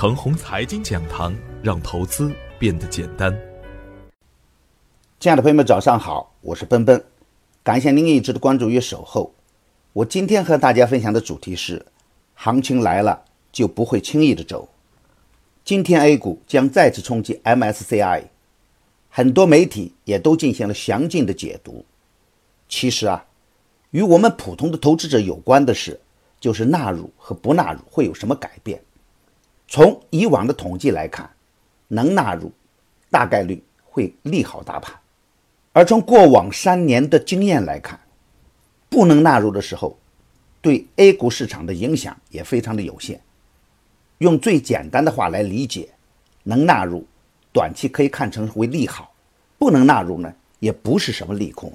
程红财经讲堂，让投资变得简单。亲爱的朋友们，早上好，我是奔奔，感谢您一直的关注与守候。我今天和大家分享的主题是：行情来了就不会轻易的走。今天 A 股将再次冲击 MSCI，很多媒体也都进行了详尽的解读。其实啊，与我们普通的投资者有关的是，就是纳入和不纳入会有什么改变。从以往的统计来看，能纳入，大概率会利好大盘；而从过往三年的经验来看，不能纳入的时候，对 A 股市场的影响也非常的有限。用最简单的话来理解，能纳入，短期可以看成为利好；不能纳入呢，也不是什么利空。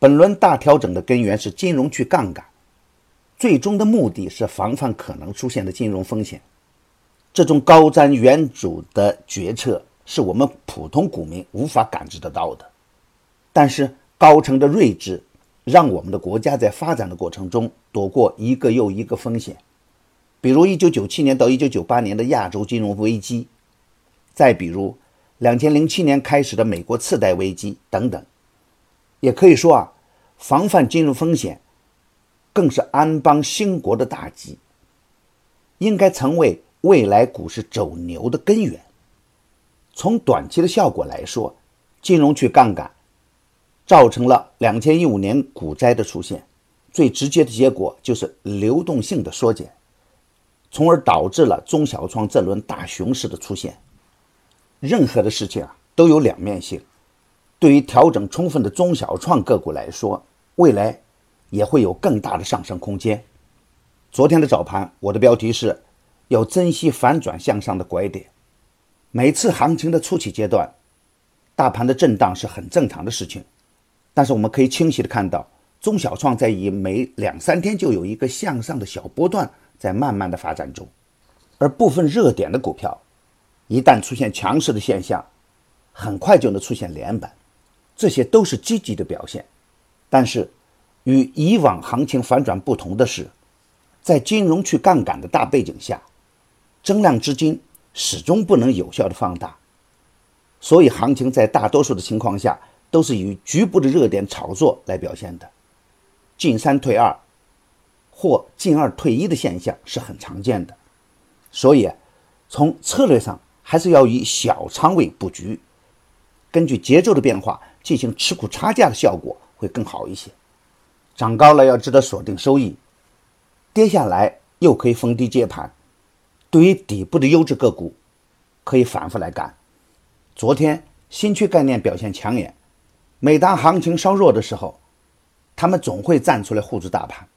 本轮大调整的根源是金融去杠杆，最终的目的是防范可能出现的金融风险。这种高瞻远瞩的决策是我们普通股民无法感知得到的，但是高层的睿智让我们的国家在发展的过程中躲过一个又一个风险，比如1997年到1998年的亚洲金融危机，再比如2007年开始的美国次贷危机等等。也可以说啊，防范金融风险更是安邦兴国的大计，应该成为。未来股市走牛的根源，从短期的效果来说，金融去杠杆，造成了两千一五年股灾的出现。最直接的结果就是流动性的缩减，从而导致了中小创这轮大熊市的出现。任何的事情啊都有两面性，对于调整充分的中小创个股来说，未来也会有更大的上升空间。昨天的早盘，我的标题是。要珍惜反转向上的拐点。每次行情的初期阶段，大盘的震荡是很正常的事情。但是我们可以清晰的看到，中小创在以每两三天就有一个向上的小波段在慢慢的发展中，而部分热点的股票，一旦出现强势的现象，很快就能出现连板，这些都是积极的表现。但是，与以往行情反转不同的是，在金融去杠杆的大背景下。增量资金始终不能有效的放大，所以行情在大多数的情况下都是以局部的热点炒作来表现的，进三退二或进二退一的现象是很常见的，所以从策略上还是要以小仓位布局，根据节奏的变化进行持股差价的效果会更好一些。涨高了要值得锁定收益，跌下来又可以逢低接盘。对于底部的优质个股，可以反复来干。昨天新区概念表现抢眼，每当行情稍弱的时候，他们总会站出来护住大盘。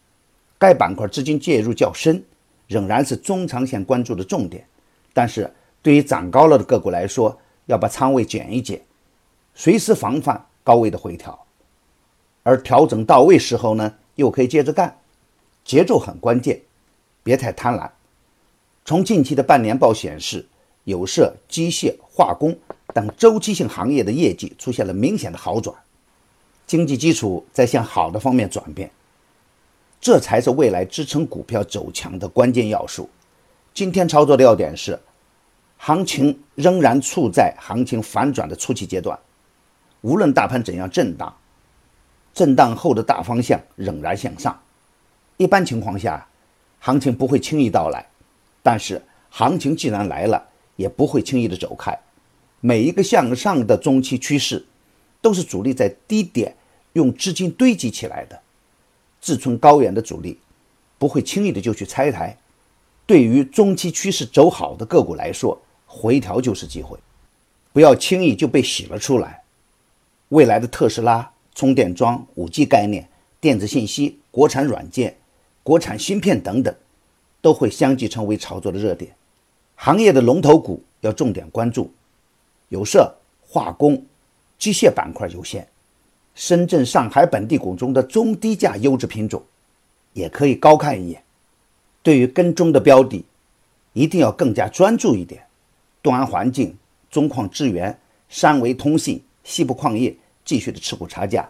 该板块资金介入较深，仍然是中长线关注的重点。但是对于涨高了的个股来说，要把仓位减一减，随时防范高位的回调。而调整到位时候呢，又可以接着干，节奏很关键，别太贪婪。从近期的半年报显示，有色、机械、化工等周期性行业的业绩出现了明显的好转，经济基础在向好的方面转变，这才是未来支撑股票走强的关键要素。今天操作的要点是，行情仍然处在行情反转的初期阶段，无论大盘怎样震荡，震荡后的大方向仍然向上。一般情况下，行情不会轻易到来。但是行情既然来了，也不会轻易的走开。每一个向上的中期趋势，都是主力在低点用资金堆积起来的，志存高远的主力，不会轻易的就去拆台。对于中期趋势走好的个股来说，回调就是机会，不要轻易就被洗了出来。未来的特斯拉、充电桩、五 G 概念、电子信息、国产软件、国产芯片等等。都会相继成为炒作的热点，行业的龙头股要重点关注，有色、化工、机械板块优先，深圳、上海本地股中的中低价优质品种，也可以高看一眼。对于跟踪的标的，一定要更加专注一点，东安环境、中矿资源、三维通信、西部矿业继续的持股差价，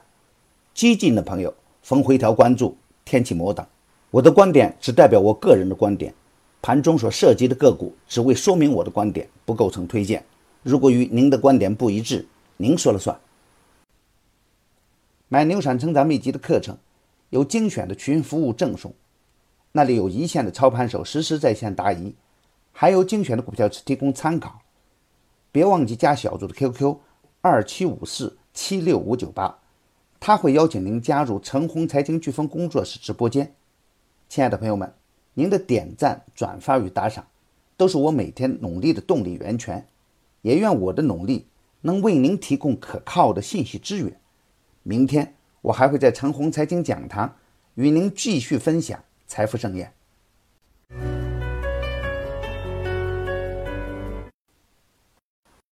激进的朋友逢回调关注天启摩等。我的观点只代表我个人的观点，盘中所涉及的个股只为说明我的观点，不构成推荐。如果与您的观点不一致，您说了算。买牛产成长秘籍的课程，有精选的群服务赠送，那里有一线的操盘手实时在线答疑，还有精选的股票提供参考。别忘记加小组的 QQ：二七五四七六五九八，他会邀请您加入陈红财经飓风工作室直播间。亲爱的朋友们。您的点赞、转发与打赏，都是我每天努力的动力源泉。也愿我的努力能为您提供可靠的信息资源。明天我还会在长虹财经讲堂与您继续分享财富盛宴。